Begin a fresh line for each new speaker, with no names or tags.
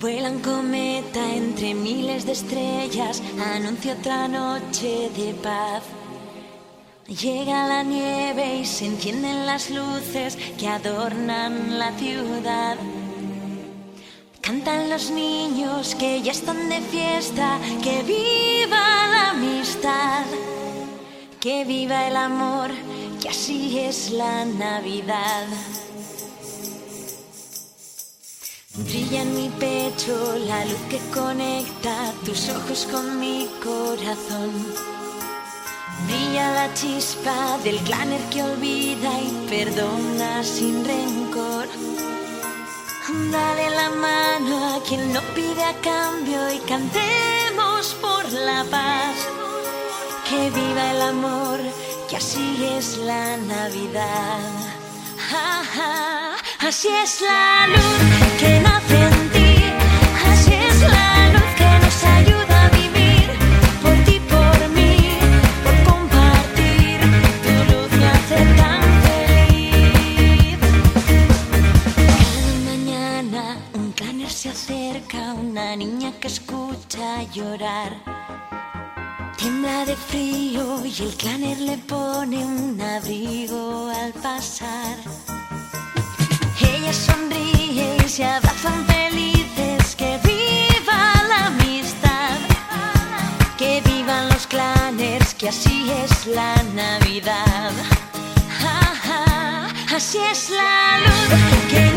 Vuelan cometa entre miles de estrellas, anuncia otra noche de paz. Llega la nieve y se encienden las luces que adornan la ciudad. Cantan los niños que ya están de fiesta, que viva la amistad, que viva el amor, que así es la Navidad. Brilla en mi pecho la luz que conecta tus ojos con mi corazón. Brilla la chispa del claner que olvida y perdona sin rencor. Dale la mano a quien no pide a cambio y cantemos por la paz. Que viva el amor, que así es la Navidad. Ja, ja, así es la luz que nace una niña que escucha llorar. Tiembla de frío y el claner le pone un abrigo al pasar. Ella sonríe y se abrazan felices. Que viva la amistad, que vivan los claners, que así es la Navidad. Así es la luz